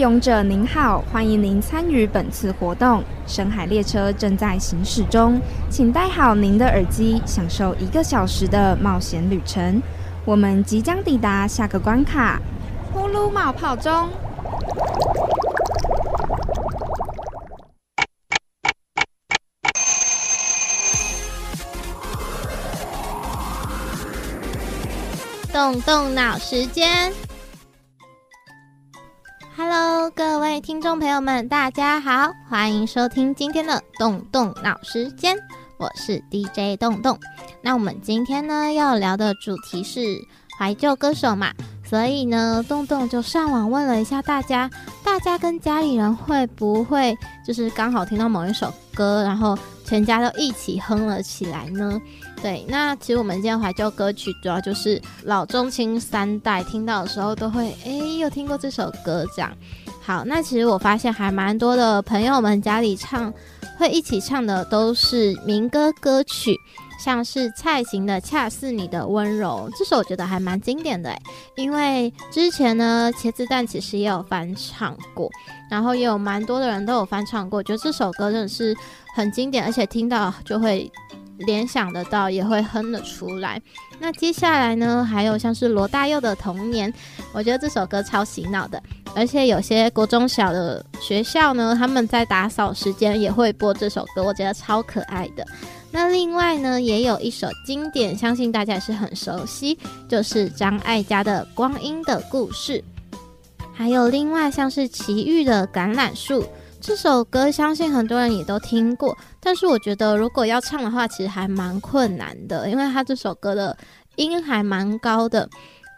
勇者您好，欢迎您参与本次活动。深海列车正在行驶中，请戴好您的耳机，享受一个小时的冒险旅程。我们即将抵达下个关卡，呼噜冒泡中。动动脑时间听众朋友们，大家好，欢迎收听今天的动动脑时间，我是 DJ 动动。那我们今天呢要聊的主题是怀旧歌手嘛，所以呢，动动就上网问了一下大家，大家跟家里人会不会就是刚好听到某一首歌，然后全家都一起哼了起来呢？对，那其实我们今天怀旧歌曲主要就是老中青三代听到的时候都会，哎，有听过这首歌这样。好，那其实我发现还蛮多的朋友们家里唱会一起唱的都是民歌歌曲，像是蔡琴的《恰似你的温柔》这首，我觉得还蛮经典的因为之前呢，茄子蛋其实也有翻唱过，然后也有蛮多的人都有翻唱过，觉得这首歌真的是很经典，而且听到就会。联想得到，也会哼得出来。那接下来呢，还有像是罗大佑的《童年》，我觉得这首歌超洗脑的，而且有些国中小的学校呢，他们在打扫时间也会播这首歌，我觉得超可爱的。那另外呢，也有一首经典，相信大家也是很熟悉，就是张艾嘉的《光阴的故事》，还有另外像是齐豫的《橄榄树》。这首歌相信很多人也都听过，但是我觉得如果要唱的话，其实还蛮困难的，因为他这首歌的音还蛮高的。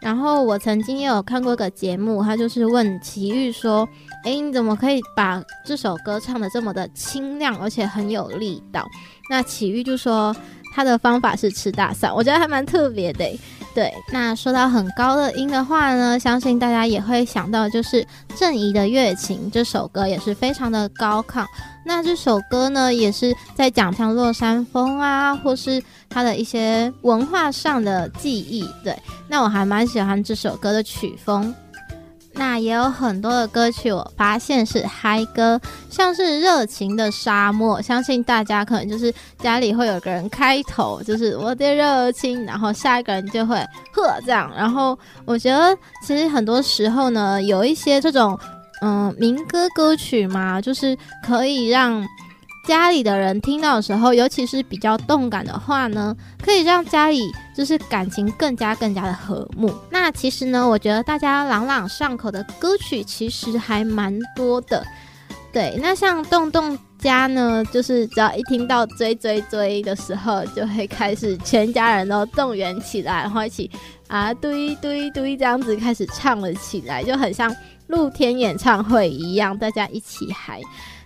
然后我曾经也有看过一个节目，他就是问齐豫说：“诶，你怎么可以把这首歌唱的这么的清亮，而且很有力道？”那齐豫就说他的方法是吃大蒜，我觉得还蛮特别的。对，那说到很高的音的话呢，相信大家也会想到，就是郑怡的《月琴》这首歌也是非常的高亢。那这首歌呢，也是在讲像落山风啊，或是它的一些文化上的记忆。对，那我还蛮喜欢这首歌的曲风。那也有很多的歌曲，我发现是嗨歌，像是《热情的沙漠》，相信大家可能就是家里会有个人开头，就是我的热情，然后下一个人就会呵这样。然后我觉得其实很多时候呢，有一些这种嗯民歌歌曲嘛，就是可以让。家里的人听到的时候，尤其是比较动感的话呢，可以让家里就是感情更加更加的和睦。那其实呢，我觉得大家朗朗上口的歌曲其实还蛮多的。对，那像洞洞家呢，就是只要一听到追追追的时候，就会开始全家人都动员起来，然后一起啊堆堆堆这样子开始唱了起来，就很像露天演唱会一样，大家一起嗨。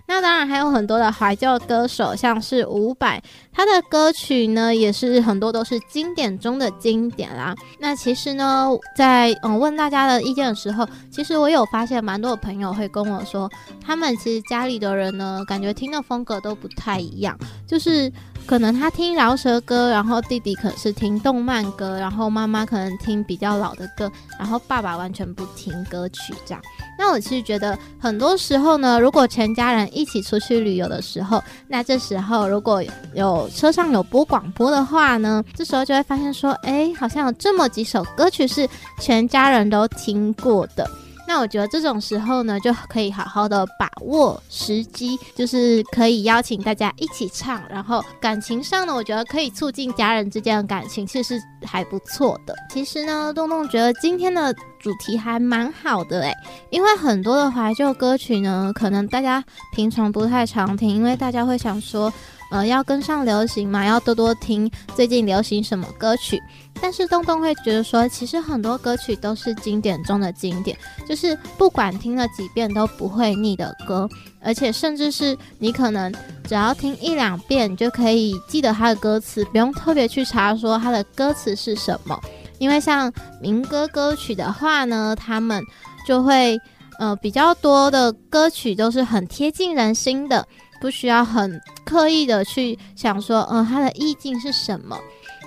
那当然还有很多的怀旧歌手，像是伍佰，他的歌曲呢也是很多都是经典中的经典啦。那其实呢，在嗯问大家的意见的时候，其实我有发现蛮多的朋友会跟我说，他们其实家里的人呢，感觉听的风格都不太一样，就是可能他听饶舌歌，然后弟弟可能是听动漫歌，然后妈妈可能听比较老的歌，然后爸爸完全不听歌曲这样。那我其实觉得很多时候呢，如果全家人一起出去旅游的时候，那这时候如果有车上有播广播的话呢，这时候就会发现说，哎，好像有这么几首歌曲是全家人都听过的。那我觉得这种时候呢，就可以好好的把握时机，就是可以邀请大家一起唱，然后感情上呢，我觉得可以促进家人之间的感情，其实还不错的。其实呢，东东觉得今天的主题还蛮好的诶，因为很多的怀旧歌曲呢，可能大家平常不太常听，因为大家会想说。呃，要跟上流行嘛，要多多听最近流行什么歌曲。但是东东会觉得说，其实很多歌曲都是经典中的经典，就是不管听了几遍都不会腻的歌，而且甚至是你可能只要听一两遍，你就可以记得它的歌词，不用特别去查说它的歌词是什么。因为像民歌歌曲的话呢，他们就会呃比较多的歌曲都是很贴近人心的。不需要很刻意的去想说，嗯，它的意境是什么？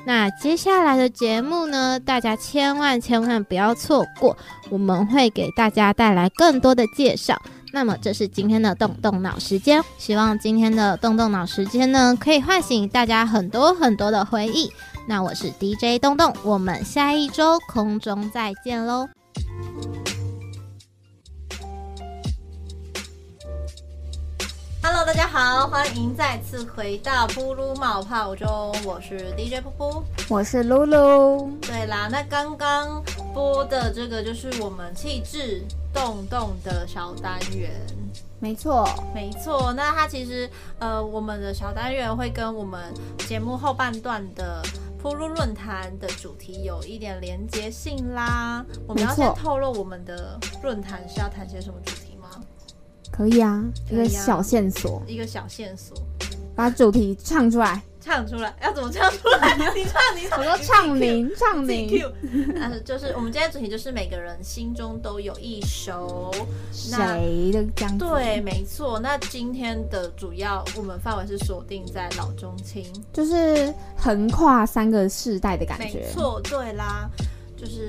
那接下来的节目呢，大家千万千万不要错过，我们会给大家带来更多的介绍。那么这是今天的动动脑时间，希望今天的动动脑时间呢，可以唤醒大家很多很多的回忆。那我是 DJ 动动，我们下一周空中再见喽。Hello，大家好，欢迎再次回到噗噜冒泡中，我是 DJ 噗噗，我是露露。对啦，那刚刚播的这个就是我们气质动动的小单元，没错，没错。那它其实呃，我们的小单元会跟我们节目后半段的噗噜论坛的主题有一点连接性啦。我们要先透露我们的论坛是要谈些什么主题。可以啊，一个小线索，一个小线索，把主题唱出来，唱出来，要怎么唱出来？你唱，你我说唱名，唱名。呃，就是我们今天主题就是每个人心中都有一首谁的这样对，没错。那今天的主要我们范围是锁定在老中青，就是横跨三个世代的感觉。没错，对啦，就是。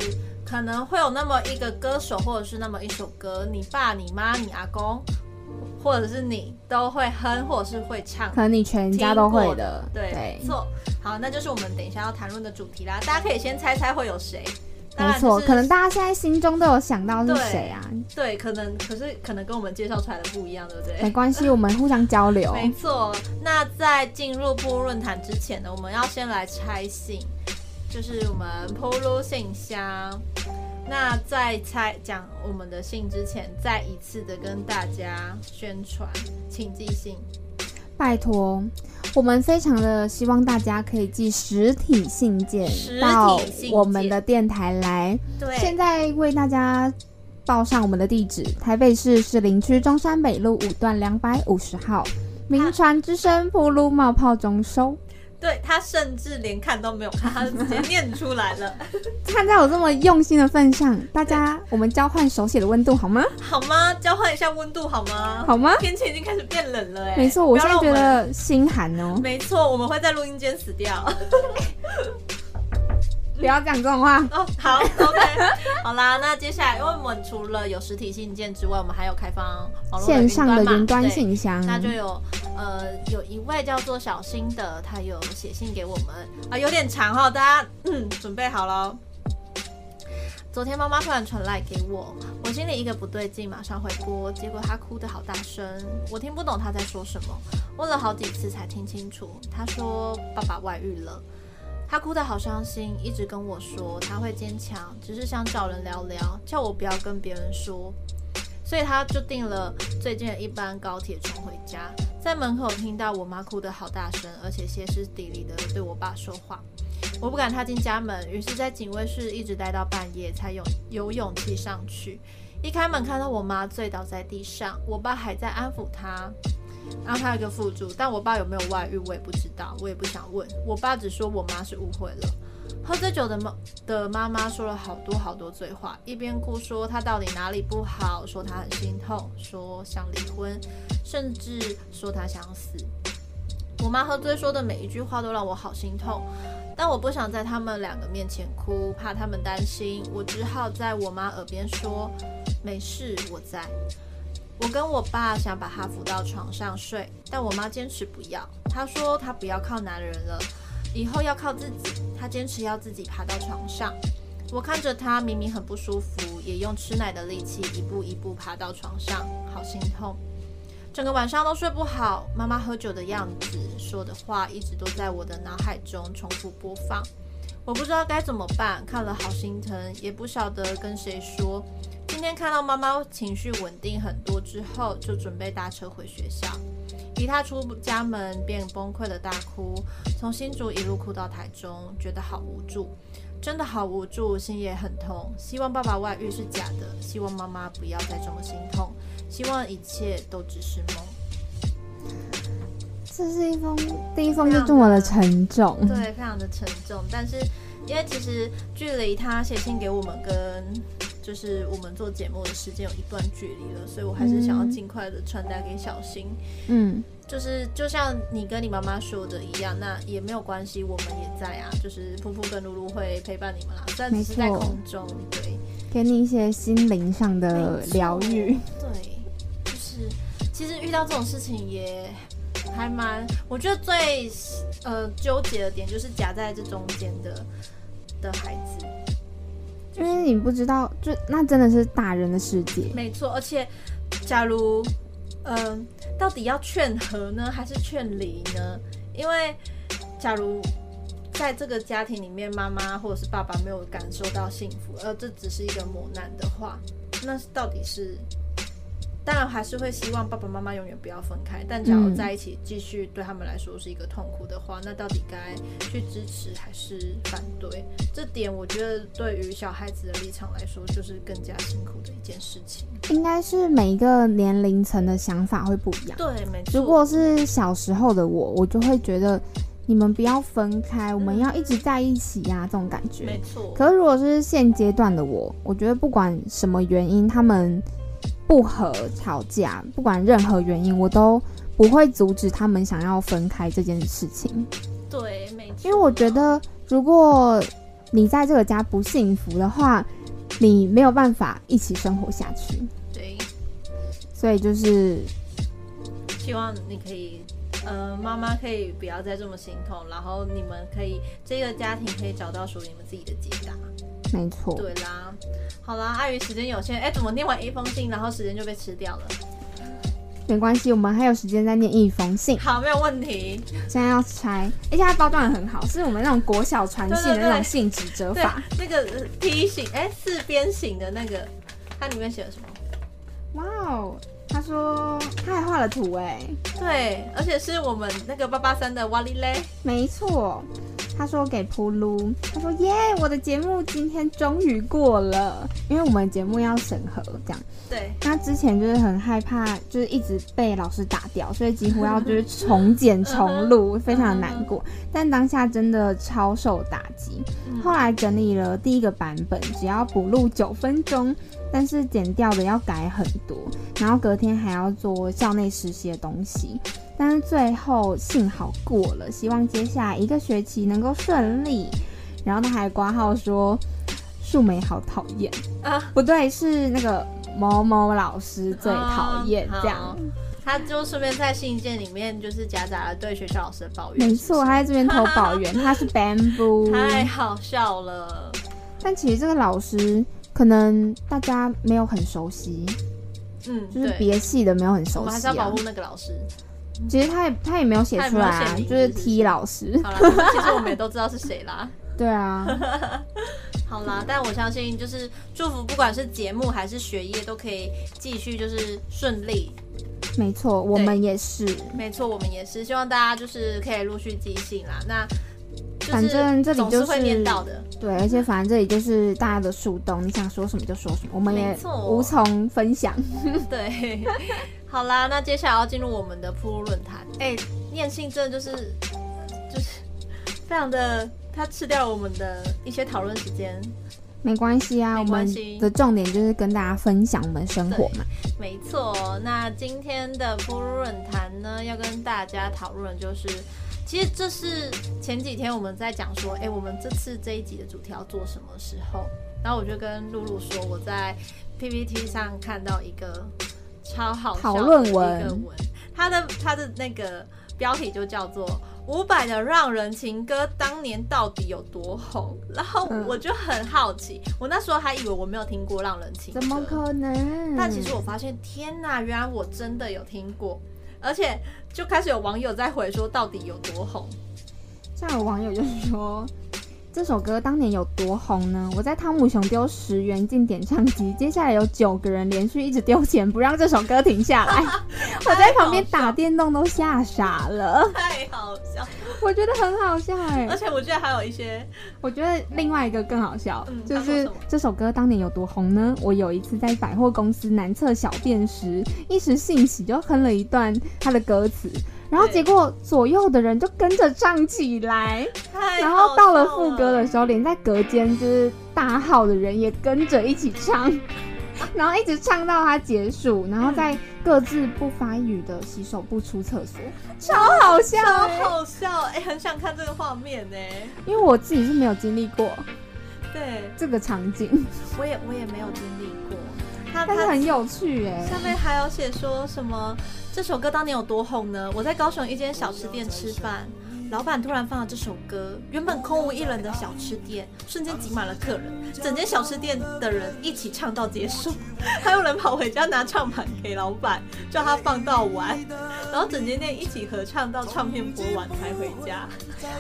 可能会有那么一个歌手，或者是那么一首歌，你爸、你妈、你阿公，或者是你都会哼，或者是会唱，可能你全家都会的。对，没错。好，那就是我们等一下要谈论的主题啦。大家可以先猜猜会有谁？没错，可能大家现在心中都有想到是谁啊？对，可能，可是可能跟我们介绍出来的不一样，对不对？没关系，我们互相交流。没错。那在进入布论坛之前呢，我们要先来拆信。就是我们 Polo 信箱。那在猜讲我们的信之前，再一次的跟大家宣传，请寄信，拜托，我们非常的希望大家可以寄实体信件到我们的电台来。对，现在为大家报上我们的地址：台北市士林区中山北路五段两百五十号，名传之声铺路冒泡中收。对他甚至连看都没有看，他直接 念出来了。看在我这么用心的份上，大家我们交换手写的温度好吗？好吗？交换一下温度好吗？好吗？天气已经开始变冷了哎。没错，我现在觉得心寒哦。没错，我们会在录音间死掉。不要讲这种话哦。好，OK，好啦，那接下来，因为我们除了有实体信件之外，我们还有开放线上的云端信箱，那就有呃有一位叫做小新的，他有写信给我们啊，有点长哈，大家嗯准备好了。昨天妈妈突然传来给我，我心里一个不对劲，马上回拨，结果她哭得好大声，我听不懂她在说什么，问了好几次才听清楚，她说爸爸外遇了。他哭得好伤心，一直跟我说他会坚强，只是想找人聊聊，叫我不要跟别人说。所以他就订了最近的一班高铁冲回家，在门口听到我妈哭得好大声，而且歇斯底里的对我爸说话。我不敢踏进家门，于是，在警卫室一直待到半夜，才有有勇气上去。一开门看到我妈醉倒在地上，我爸还在安抚她。然后他有一个附注，但我爸有没有外遇我也不知道，我也不想问。我爸只说我妈是误会了。喝醉酒的妈的妈妈说了好多好多醉话，一边哭说她到底哪里不好，说她很心痛，说想离婚，甚至说她想死。我妈喝醉说的每一句话都让我好心痛，但我不想在他们两个面前哭，怕他们担心，我只好在我妈耳边说没事，我在。我跟我爸想把他扶到床上睡，但我妈坚持不要。她说她不要靠男人了，以后要靠自己。她坚持要自己爬到床上。我看着她明明很不舒服，也用吃奶的力气一步一步爬到床上，好心痛。整个晚上都睡不好。妈妈喝酒的样子，说的话一直都在我的脑海中重复播放。我不知道该怎么办，看了好心疼，也不晓得跟谁说。今天看到妈妈情绪稳定很多之后，就准备搭车回学校。一踏出家门便崩溃的大哭，从新竹一路哭到台中，觉得好无助，真的好无助，心也很痛。希望爸爸外遇是假的，希望妈妈不要再这么心痛，希望一切都只是梦。这是一封第一封就这么的沉重，对，非常的沉重。但是因为其实距离他写信给我们跟就是我们做节目的时间有一段距离了，所以我还是想要尽快的传达给小新。嗯，就是就像你跟你妈妈说的一样，那也没有关系，我们也在啊。就是噗噗跟露露会陪伴你们啦，虽然只是在空中，对给你一些心灵上的疗愈。对，就是其实遇到这种事情也还蛮，我觉得最呃纠结的点就是夹在这中间的的孩子。因为你不知道，就那真的是大人的世界。没错，而且假如，嗯、到底要劝和呢，还是劝离呢？因为假如在这个家庭里面，妈妈或者是爸爸没有感受到幸福，而这只是一个磨难的话，那到底是？当然还是会希望爸爸妈妈永远不要分开，但假如嗯在一起继续对他们来说是一个痛苦的话，那到底该去支持还是反对？这点我觉得对于小孩子的立场来说，就是更加辛苦的一件事情。应该是每一个年龄层的想法会不一样。对，没错。如果是小时候的我，我就会觉得你们不要分开，我们要一直在一起呀、这种感觉。没错，可是如果是现阶段的我，我觉得不管什么原因，他们不和吵架，不管任何原因，我都不会阻止他们想要分开这件事情。对，没错。因为我觉得，如果你在这个家不幸福的话，你没有办法一起生活下去。对，所以就是希望你可以，呃，妈妈可以不要再这么心痛，然后你们可以这个家庭可以找到属于你们自己的解答。没错。对啦，好啦，碍于时间有限，哎，怎么念完一封信，然后时间就被吃掉了？没关系，我们还有时间再念一封信。好，没有问题。现在要拆，而且它包装的很好，是我们那种国小传信的那种信纸折对法。，那个呃梯形，哎，四边形的那个，它里面写了什么？哇哦，他说他还画了图哎，对，而且是我们那个八八三的瓦力嘞。没错。他说给铺路，他说耶，我的节目今天终于过了，因为我们节目要审核这样。对，他之前就是很害怕，就是一直被老师打掉，所以几乎要就是重剪重录，非常的难过。但当下真的超受打击。后来整理了第一个版本，只要补录九分钟，但是剪掉的要改很多，然后隔天还要做校内实习的东西。但是最后幸好过了，希望接下来一个学期能够顺利。然后他还挂号说树莓好讨厌啊，不对，是那个某某老师最讨厌啊这样。他就顺便在信件里面就是夹杂了对学校老师的抱怨。没错，他在这边投抱怨，他是 bamboo。太好笑了。但其实这个老师可能大家没有很熟悉，嗯，就是，别系的没有很熟悉啊们还是要保护。那个老师。其实他也他也没有写出来啊就是 T 老师。好了，其实我们也都知道是谁啦。对啊，好啦，但我相信就是祝福，不管是节目还是学业，都可以继续就是顺利。没错，我们也是。没错，我们也是希望大家就是可以陆续寄信啦。那就是反正这里就是总会念到的。对，而且反正这里就是大家的树洞，你想说什么就说什么，我们也无从分享。对，好啦，那接下来要进入我们的铺路论坛。哎、念信真的就是就是非常的，它吃掉了我们的一些讨论时间。没关系啊，我们的重点就是跟大家分享我们生活嘛。没错，那今天的铺路论坛呢，要跟大家讨论的就是。其实这是前几天我们在讲说，哎、我们这次这一集的主题要做什么时候？然后我就跟露露说，我在 PPT 上看到一个超好笑讨的一个论文文，它的它的那个标题就叫做“伍佰的让人情歌当年到底有多红”，然后嗯我就很好奇，我那时候还以为我没有听过让人情歌，怎么可能？但其实我发现，天哪，原来我真的有听过，而且就开始有网友在回说到底有多红。像有网友就是说。这首歌当年有多红呢？我在汤姆熊丢十元进点唱机，接下来有九个人连续一直丢钱，不让这首歌停下来。我在旁边打电动都吓傻了，太好笑，我觉得很好笑哎、而且我觉得还有一些，我觉得另外一个更好笑，嗯就是这首歌当年有多红呢？我有一次在百货公司男厕小便时，一时兴起就哼了一段他的歌词，然后结果左右的人就跟着唱起来，太然后到了副歌的时候，连在隔间就是大号的人也跟着一起唱，然后一直唱到它结束，然后再各自不发一语的洗手不出厕所，超好笑、超欸，好笑，哎、很想看这个画面呢。因为我自己是没有经历过对，这个场景，我也我也没有经历过。他他很有趣哎、上面还有写说什么？这首歌当年有多红呢？我在高雄一间小吃店吃饭，老板突然放了这首歌，原本空无一人的小吃店瞬间挤满了客人，整间小吃店的人一起唱到结束，还有人跑回家拿唱盘给老板，叫他放到完，然后整间店一起合唱到唱片播完才回家。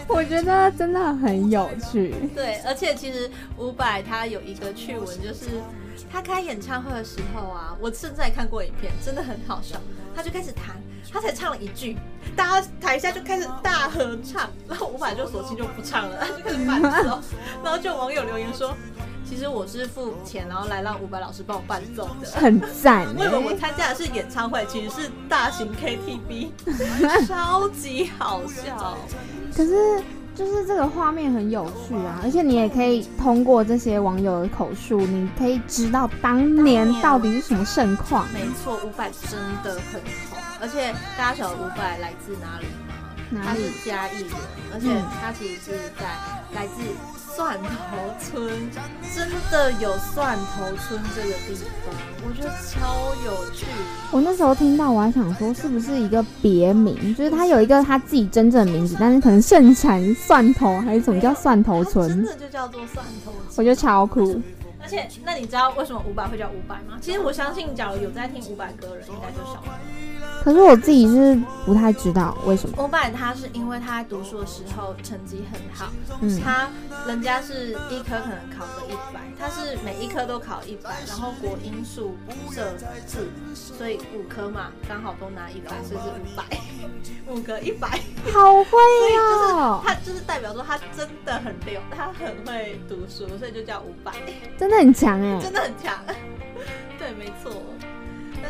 我觉得真的很有趣。对，而且其实伍佰他有一个趣闻，就是他开演唱会的时候啊，我甚至还看过影片，真的很好笑。他就开始弹，他才唱了一句，大家台下就开始大合唱，然后伍佰就索性就不唱了，他 就开始伴奏，然后就有网友留言说。其实我是付钱，然后来让伍佰老师帮我伴奏的。很赞为什么我哎、参加的是演唱会，其实是大型 KTV，超级好笑。可是就是这个画面很有趣啊，而且你也可以通过这些网友的口述，你可以知道当年到底是什么盛况。没错，伍佰真的很红，而且大家晓得伍佰来自哪里吗？他哪里是嘉义人，而且嗯他其实是在来自蒜头村，真的有蒜头村这个地方，我觉得超有趣。我那时候听到，我还想说是不是一个别名，就是他有一个他自己真正的名字，但是可能盛产蒜头还是怎么叫蒜头村真村，的就叫做蒜头村。我觉得超酷。而且，那你知道为什么伍佰会叫伍佰吗？其实我相信，假如有在听伍佰歌的人，应该就晓得。可是我自己是不太知道为什么。伍佰他是因为他在读书的时候成绩很好，嗯，他人家是一科可能考个一百，他是每一科都考一百，然后国英数社字，所以五科嘛刚好都拿一百，所以是五百，五个一百，好会所以就是哦，他就是代表说他真的很溜，他很会读书，所以就叫五百，真的很强哎。真的很强。对，没错。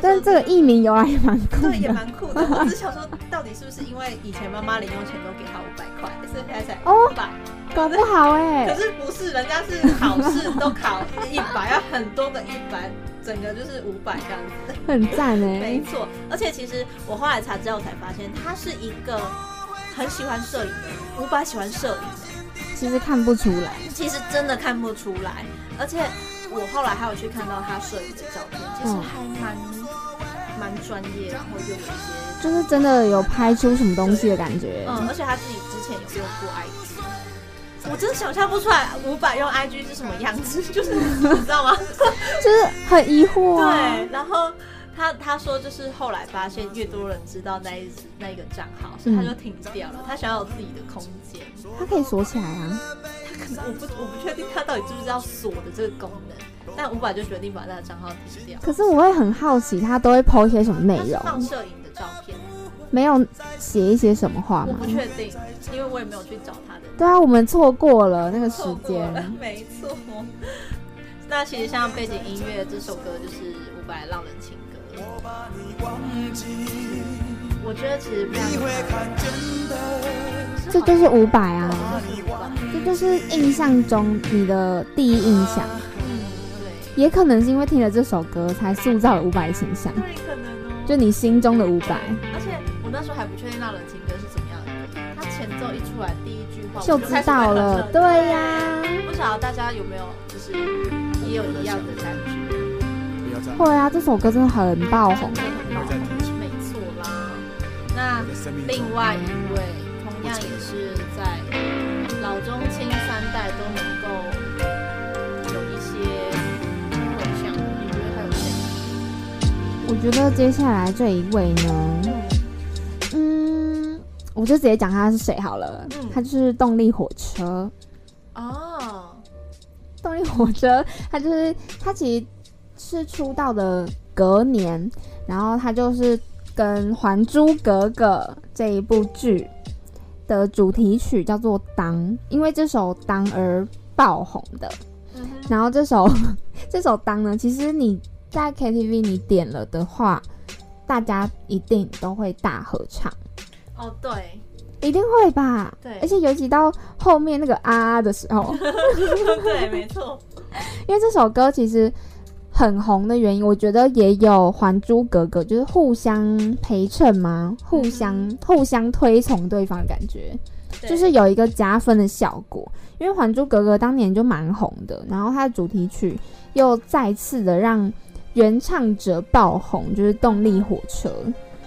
但是这个艺名由来也蛮酷的对也的蛮酷的，我只是想说，到底是不是因为以前妈妈零用钱都给他五百块，所以他才哦五百？搞不好哎可哎。是不是，人家是考试都考一百，要很多个一百，整个就是五百这样子。很赞哎没，错，而且其实我后来查资料才发现，他是一个很喜欢摄影的人，伍佰喜欢摄影，其实看不出来。其实真的看不出来。而且我后来还有去看到他摄影的照片，其实嗯还蛮蛮专业，然后又有一些就是真的有拍出什么东西的感觉。嗯，而且他自己之前有用过 IG。我真的想象不出来五百用 IG 是什么样子，就是你知道吗？就是很疑惑啊。对，然后他他说就是后来发现越多人知道那一只那一个账号，所以他就停掉了。他想要有自己的空间，他可以锁起来啊。他可能我不我不确定他到底知不知道锁的这个功能，但五百就决定把他的账号停掉。可是我会很好奇，他都会 PO 一些什么内容放？摄影的照片，没有写一些什么话吗我不？确定，因为我也没有去找他的。对啊，我们错过了那个时间。，没错。那其实像背景音乐这首歌就是伍佰《浪人情歌》，我觉得其实非常这就是五百啊，这就是印象中你的第一印象，嗯，对，也可能是因为听了这首歌才塑造了五百的形象，对，可能哦。就你心中的五百。而且我那时候还不确定《那人情歌》是怎么样的歌，它前奏一出来，第一句话就知道了。对呀、不晓得大家有没有就是也有一样的感觉？会啊，这首歌真的很爆红没错啦。那另外一位同样也是在老中青三代都能够有一些回响，你觉得还有谁？我觉得接下来这一位呢，嗯，我就直接讲他是谁好了。嗯他就是动力火车。哦，动力火车，他就是他其实是出道的隔年，然后他就是跟《还珠格格》这一部剧的主题曲叫做《当》，因为这首《当》而爆红的。嗯，然后这首 这首《当》呢，其实你在 KTV 你点了的话，大家一定都会大合唱。哦，对，一定会吧？对而且尤其到后面那个啊啊的时候，对，没错，因为这首歌其实很红的原因，我觉得也有《还珠格格》，就是互相陪衬嘛，互相互相推崇对方的感觉，就是有一个加分的效果。因为《还珠格格》当年就蛮红的，然后它的主题曲又再次的让原唱者爆红，就是动力火车。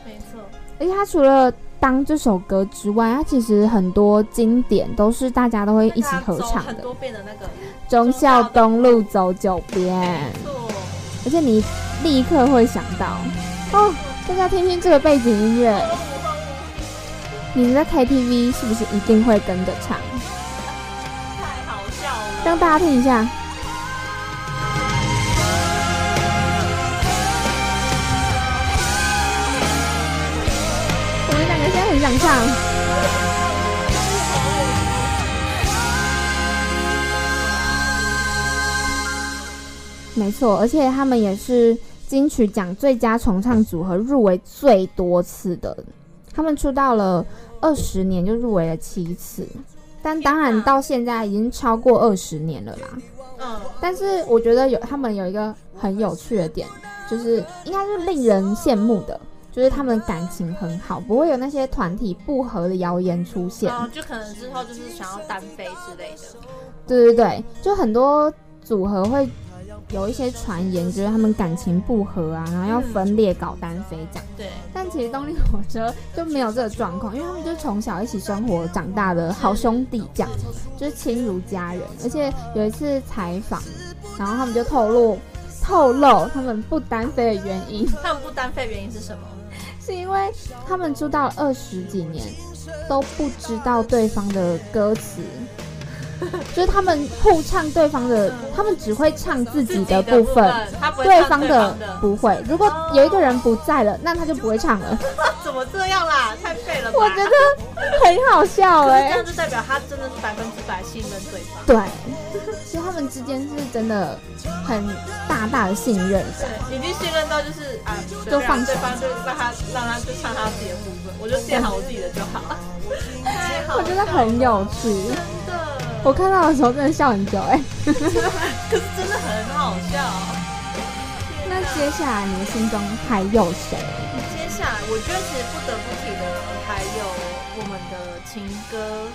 没错，而且它除了当这首歌之外，它其实很多经典都是大家都会一起合唱的。很多遍的那个，忠孝东路走九遍，没错，而且你立刻会想到哦，大家听听这个背景音乐，你们在 KTV 是不是一定会跟着唱？太好笑了。让大家听一下。我们两个现在很想唱。没错，而且他们也是金曲奖最佳重唱组合入围最多次的。他们出道了二十年，就入围了七次，但当然到现在已经超过二十年了啦。嗯，但是我觉得有他们有一个很有趣的点，就是应该是令人羡慕的，就是他们感情很好，不会有那些团体不和的谣言出现。哦就可能之后就是想要单飞之类的。对对对，就很多组合会有一些传言，就是他们感情不和啊，然后要分裂搞单飞这样。对，但其实动力火车就没有这个状况，因为他们就是从小一起生活长大的好兄弟，这样就是亲如家人。而且有一次采访，然后他们就透露透露他们不单飞的原因，他们不单飞原因是什么？是因为他们出道二十几年都不知道对方的歌词。就是他们互唱对方的，他们只会唱自己的部分，对方的。不会。如果有一个人不在了，那他就不会唱了。怎么这样啦？太废了吧！我觉得很好笑哎、这样就代表他真的是百分之百信任对方。对，所以他们之间是真的很大大的信任感。对，已经信任到就是啊，就放手对方就让他让他就唱他自己的部分，我就练好我自己的就好。太好我觉得很有趣，真的，我看到的时候真的笑很久哎、可是真的很好笑。那接下来你的心中还有谁？接下来，我觉得其实不得不提的还有我们的情歌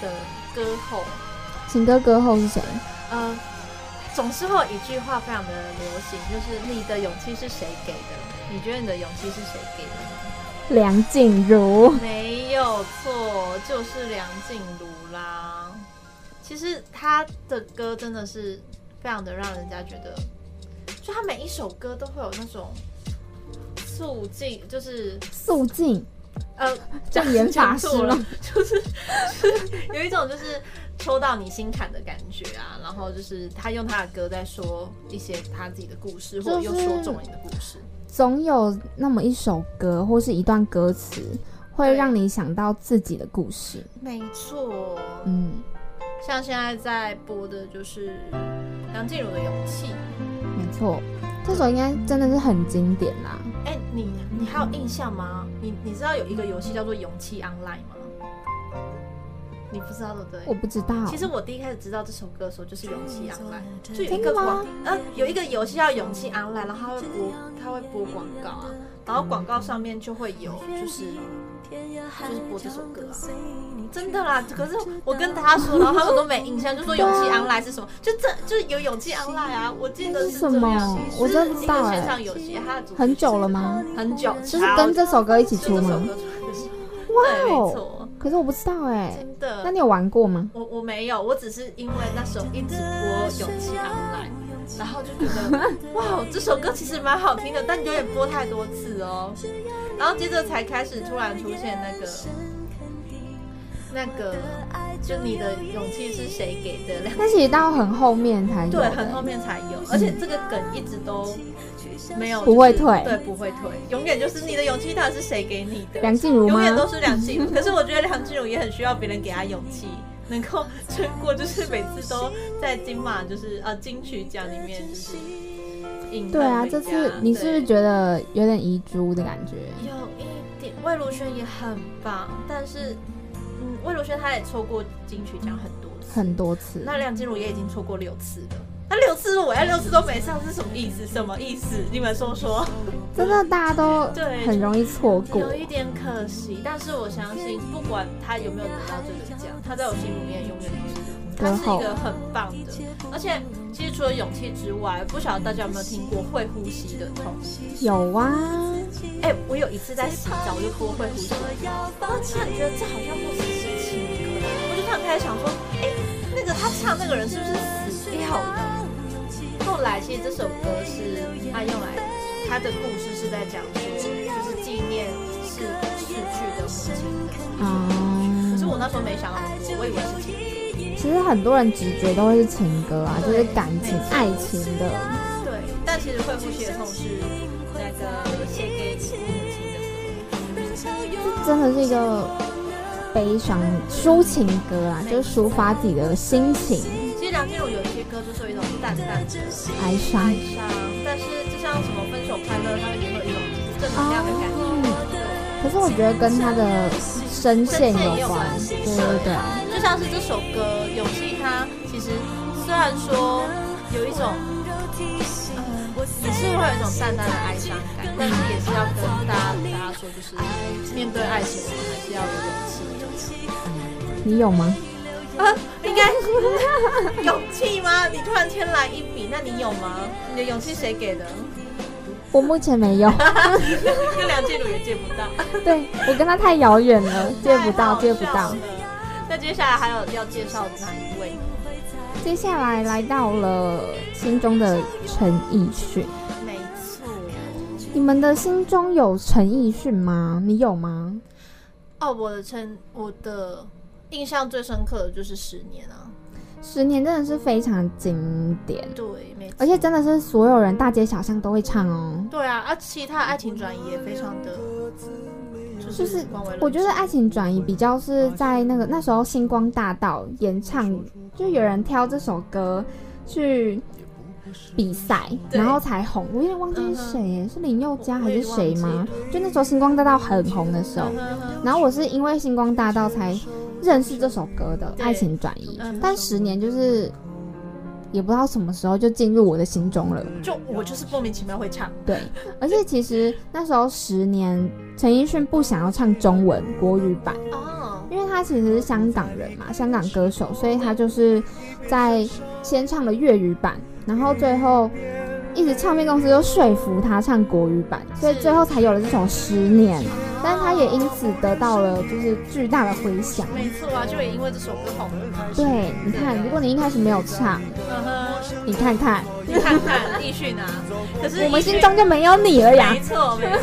的歌后，情歌歌后是谁？呃，总是会有一句话非常的流行，就是你的勇气是谁给的？你觉得你的勇气是谁给的？梁静茹。没有错，就是梁静茹啦。其实他的歌真的是非常的让人家觉得，就他每一首歌都会有那种肃静，就是肃静，呃，正言法师了吗？就是 就是有一种就是戳到你心坎的感觉啊。然后就是他用他的歌在说一些他自己的故事，或者又说中了你的故事。总有那么一首歌或是一段歌词，会对让你想到自己的故事。没错，嗯，像现在在播的就是梁静茹的《勇气》。没错，这首应该真的是很经典啦。哎、你你还有印象吗？你你知道有一个游戏叫做《勇气 Online》吗？你不知道对不对？我不知道，其实我第一开始知道这首歌的时候，就是《勇气 Online》，就有一个广呃有一个游戏叫《勇气 Online》，然后它会播它会播广告啊，然后广告上面就会有就是就是播这首歌啊，真的啦。可是我跟大家说，然后他们都没印象，就说《勇气 Online》是什么？就这就是有《勇气 Online》啊，我记得是是什么这样。我真的不知道哎就是一个线上游戏，它的主题很久了吗？很久，就是跟这首歌一起出吗？哇哦！错，可是我不知道哎，真的。那你有玩过吗？我我没有，我只是因为那时候一直播《勇气 Online》，然后就觉得 哇，这首歌其实蛮好听的，但有点播太多次哦。然后接着才开始突然出现那个那个，就你的勇气是谁给的？两那其实到很后面才有，对，很后面才有，而且这个梗一直都没有、不会退对，不会退，永远就是你的勇气到底是谁给你的？梁静茹？永远都是梁静茹。可是我觉得梁静茹也很需要别人给她勇气，能够撑过，就是每次都在金马，就是呃金曲奖里面就是赢对啊，这次你是不是对觉得有点遗珠的感觉？有一点？魏如萱也很棒，但是嗯，魏如萱她也错过金曲奖很多次，很多次，那梁静茹也已经错过六次了。那六次我要六次都没上是什么意思？什么意思？你们说说。真的大家都对很容易错过。有一点可惜，但是我相信，不管他有没有得到这个奖，他在我心里面永远都是他是一个很棒的。而且，其实除了勇气之外，不晓得大家有没有听过会呼吸的痛？有啊。哎、我有一次在洗澡，我就播会呼吸，然后突然觉得这好像不只是情歌，我就突然开始想说，哎、那个他唱那个人是不是死掉了？后来其实这首歌是他用来，他的故事是在讲说，就是纪念逝逝去的母亲的。哦、可是我那时候没想那么多，我以为是情歌。其实很多人直觉都会是情歌啊，就是感情、爱情的。对，但其实会呼吸的痛是那个写给你的真的是一个悲伤抒情歌啊，就是抒发自己的心情。其实梁静茹有一些歌就是有一种淡淡的。哀伤。哀伤，但是就像什么分手快乐，它也会有一种就是正能量的感觉。可是我觉得跟他的声线有关，对对对。就像是这首歌《勇气》，它其实虽然说有一种，嗯，也是会有一种淡淡的哀伤感，但是也是要跟大家大家说，就是面对爱情，我们还是要有勇气。你有吗？啊，应该 勇气吗？你突然间来一笔，那你有吗？你的勇气谁给的？我目前没有，跟梁静茹也借不到。对我跟他太遥远了，借不到，借不到。那接下来还有要介绍哪一位？接下来来到了心中的陈奕迅。没错。你们的心中有陈奕迅吗？你有吗？哦，我的陈，我的印象最深刻的就是《十年》啊，《十年》真的是非常经典，对，没错。而且真的是所有人大街小巷都会唱哦。对啊，而其他爱情转移也非常的，就是我觉得爱情转移比较是在那个那时候星光大道演唱，就有人挑这首歌去比赛，然后才红。我有点忘记是谁耶，是林宥嘉还是谁吗？就那时候星光大道很红的时候，然后我是因为星光大道才认识这首歌的《爱情转移嗯》，但十年就是也不知道什么时候就进入我的心中了。就我就是莫名其妙会唱，对，而且其实那时候十年，陈奕迅不想要唱中文国语版，哦，因为他其实是香港人嘛，香港歌手，所以他就是在先唱了粤语版，然后最后一直唱片公司就说服他唱国语版，所以最后才有了这首《十年》，但是他也因此得到了就是巨大的回响。没错啊，就也因为这首歌红了嘛。对，你看，如果你一开始没有唱，你看看，你看看奕迅啊，可是我们心中就没有你了呀没。错没错。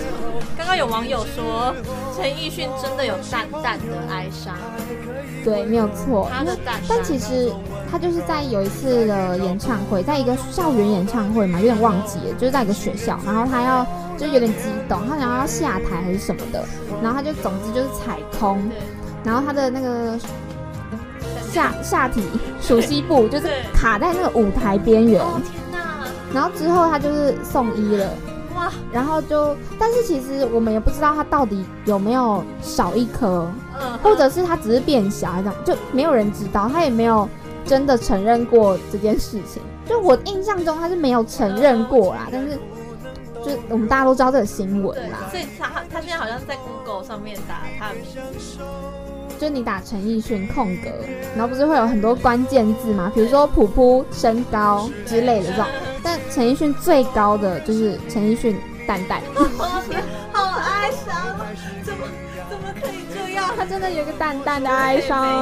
刚刚有网友说，陈奕迅真的有淡淡的哀伤，对，没有错。他的淡淡。但其实他就是在有一次的演唱会，在一个校园演唱会嘛，有点忘记了，就是在一个学校，然后他要就有点激动，他想要下台还是什么的，然后他就总之就是踩空，然后他的那个下下体属膝部就是卡在那个舞台边缘，然后之后他就是送医了。哇，然后就，但是其实我们也不知道他到底有没有少一颗，嗯，或者是他只是变小这样，就没有人知道，他也没有真的承认过这件事情。就我印象中他是没有承认过啦，但是就我们大家都知道这个新闻啦，，所以他他现在好像在 Google 上面打他的名字，就你打陈奕迅空格，然后不是会有很多关键字嘛，比如说普普身高之类的这种，但陈奕迅最高的就是陈奕迅蛋蛋，好哀伤，怎么怎么可以这样？他真的有一个淡淡的哀伤。太哀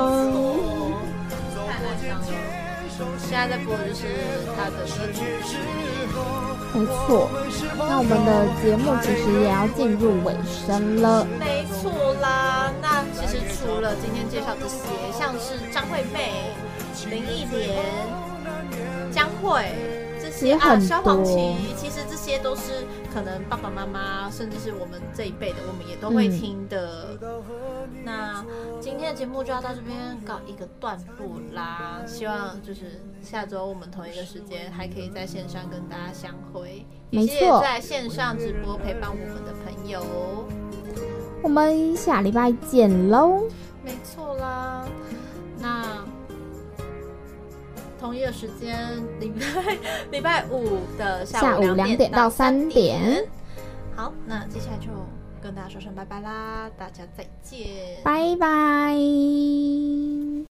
伤了。现在在播的就是他的歌曲，没错，那我们的节目其实也要进入尾声了。没错啦。那其实除了今天介绍这些，像是张惠妹、林忆莲、江蕙啊，其实很萧煌多奇，其实这些都是可能爸爸妈妈，甚至是我们这一辈的，我们也都会嗯听的。那今天的节目就要到这边告一个段落啦。希望就是下周我们同一个时间还可以在线上跟大家相会，谢谢错在线上直播陪伴我们的朋友。我们下礼拜见喽！没错啦，那同一的时间，礼拜礼拜五的下下午两两点到三三点。好，那接下来就跟大家说声拜拜啦，大家再见，拜拜。